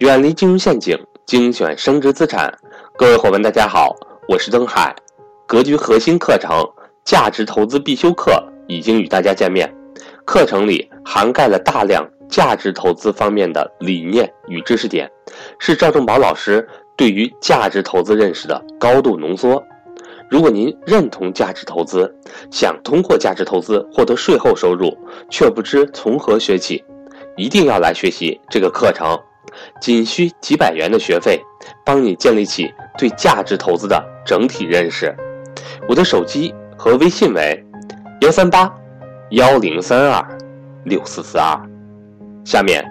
远离金融陷阱，精选升值资产。各位伙伴，大家好，我是登海。格局核心课程《价值投资必修课》已经与大家见面，课程里涵盖了大量价值投资方面的理念与知识点，是赵正宝老师对于价值投资认识的高度浓缩。如果您认同价值投资，想通过价值投资获得税后收入，却不知从何学起，一定要来学习这个课程。仅需几百元的学费，帮你建立起对价值投资的整体认识。我的手机和微信为幺三八幺零三二六四四二。下面，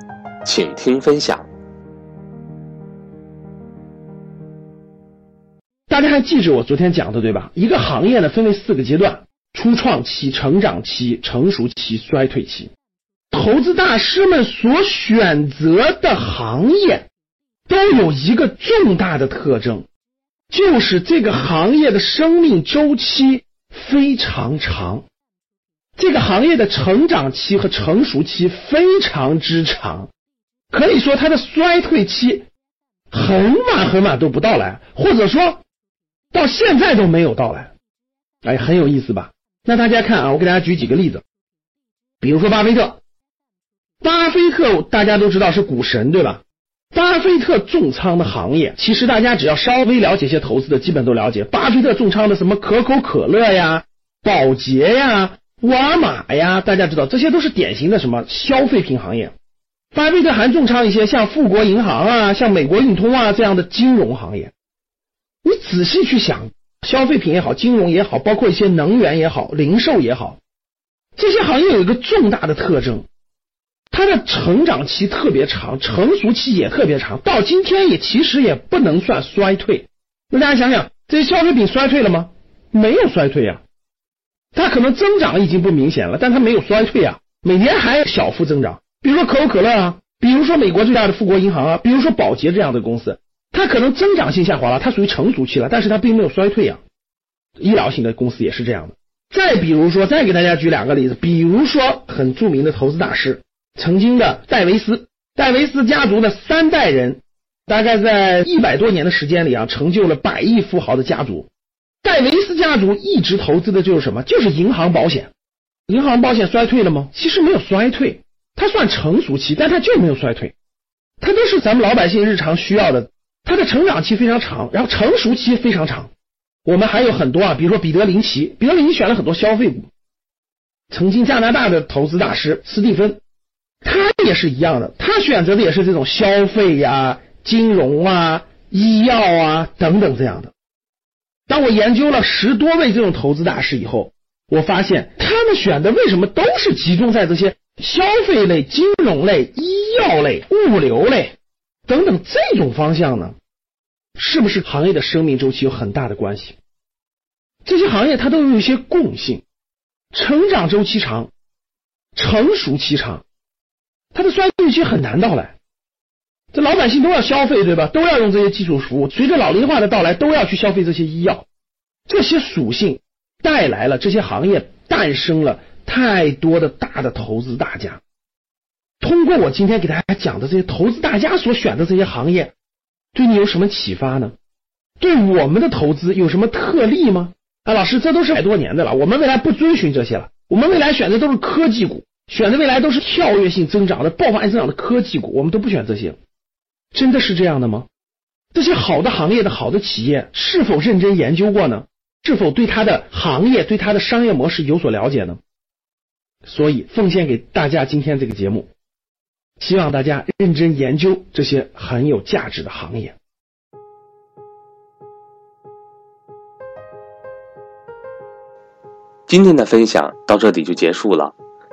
请听分享。大家还记着我昨天讲的对吧？一个行业呢分为四个阶段：初创期、成长期、成熟期、衰退期。投资大师们所选择的行业都有一个重大的特征，就是这个行业的生命周期非常长，这个行业的成长期和成熟期非常之长，可以说它的衰退期很晚很晚都不到来，或者说到现在都没有到来。哎，很有意思吧？那大家看啊，我给大家举几个例子，比如说巴菲特。巴菲特大家都知道是股神，对吧？巴菲特重仓的行业，其实大家只要稍微了解一些投资的，基本都了解。巴菲特重仓的什么可口可乐呀、宝洁呀、沃尔玛呀，大家知道这些都是典型的什么消费品行业。巴菲特还重仓一些像富国银行啊、像美国运通啊这样的金融行业。你仔细去想，消费品也好，金融也好，包括一些能源也好、零售也好，这些行业有一个重大的特征。它的成长期特别长，成熟期也特别长，到今天也其实也不能算衰退。那大家想想，这些消费品衰退了吗？没有衰退呀，它可能增长已经不明显了，但它没有衰退啊，每年还小幅增长。比如说可口可乐啊，比如说美国最大的富国银行啊，比如说宝洁这样的公司，它可能增长性下滑了，它属于成熟期了，但是它并没有衰退呀。医疗型的公司也是这样的。再比如说，再给大家举两个例子，比如说很著名的投资大师。曾经的戴维斯，戴维斯家族的三代人，大概在一百多年的时间里啊，成就了百亿富豪的家族。戴维斯家族一直投资的就是什么？就是银行保险。银行保险衰退了吗？其实没有衰退，它算成熟期，但它就没有衰退。它都是咱们老百姓日常需要的。它的成长期非常长，然后成熟期非常长。我们还有很多啊，比如说彼得林奇，彼得林奇选了很多消费股。曾经加拿大的投资大师斯蒂芬。他也是一样的，他选择的也是这种消费呀、金融啊、医药啊等等这样的。当我研究了十多位这种投资大师以后，我发现他们选的为什么都是集中在这些消费类、金融类、医药类、物流类等等这种方向呢？是不是行业的生命周期有很大的关系？这些行业它都有一些共性：成长周期长，成熟期长。它的衰退期很难到来，这老百姓都要消费，对吧？都要用这些基础服务。随着老龄化的到来，都要去消费这些医药。这些属性带来了这些行业诞生了太多的大的投资大家。通过我今天给大家讲的这些投资大家所选的这些行业，对你有什么启发呢？对我们的投资有什么特例吗？啊，老师，这都是百多年的了，我们未来不遵循这些了，我们未来选的都是科技股。选的未来都是跳跃性增长的、爆发性增长的科技股，我们都不选这些，真的是这样的吗？这些好的行业的好的企业是否认真研究过呢？是否对它的行业、对它的商业模式有所了解呢？所以奉献给大家今天这个节目，希望大家认真研究这些很有价值的行业。今天的分享到这里就结束了。